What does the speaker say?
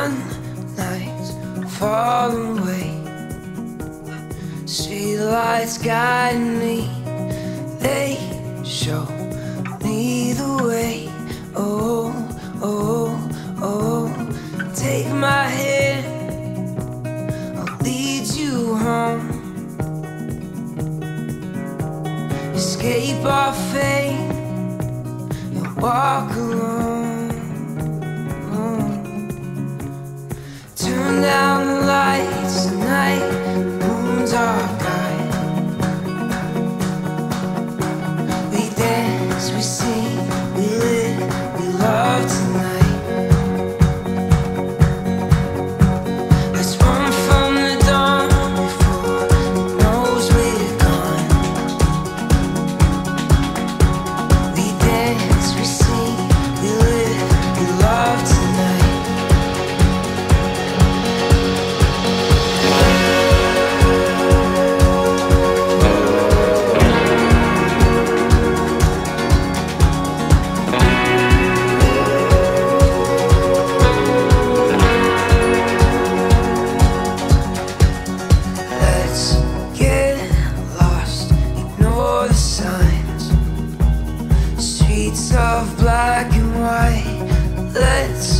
One night far away. See the lights guide me. They show me the way. Oh, oh, oh. Take my hand. I'll lead you home. Escape our fate and walk alone. lights of black and white. Let's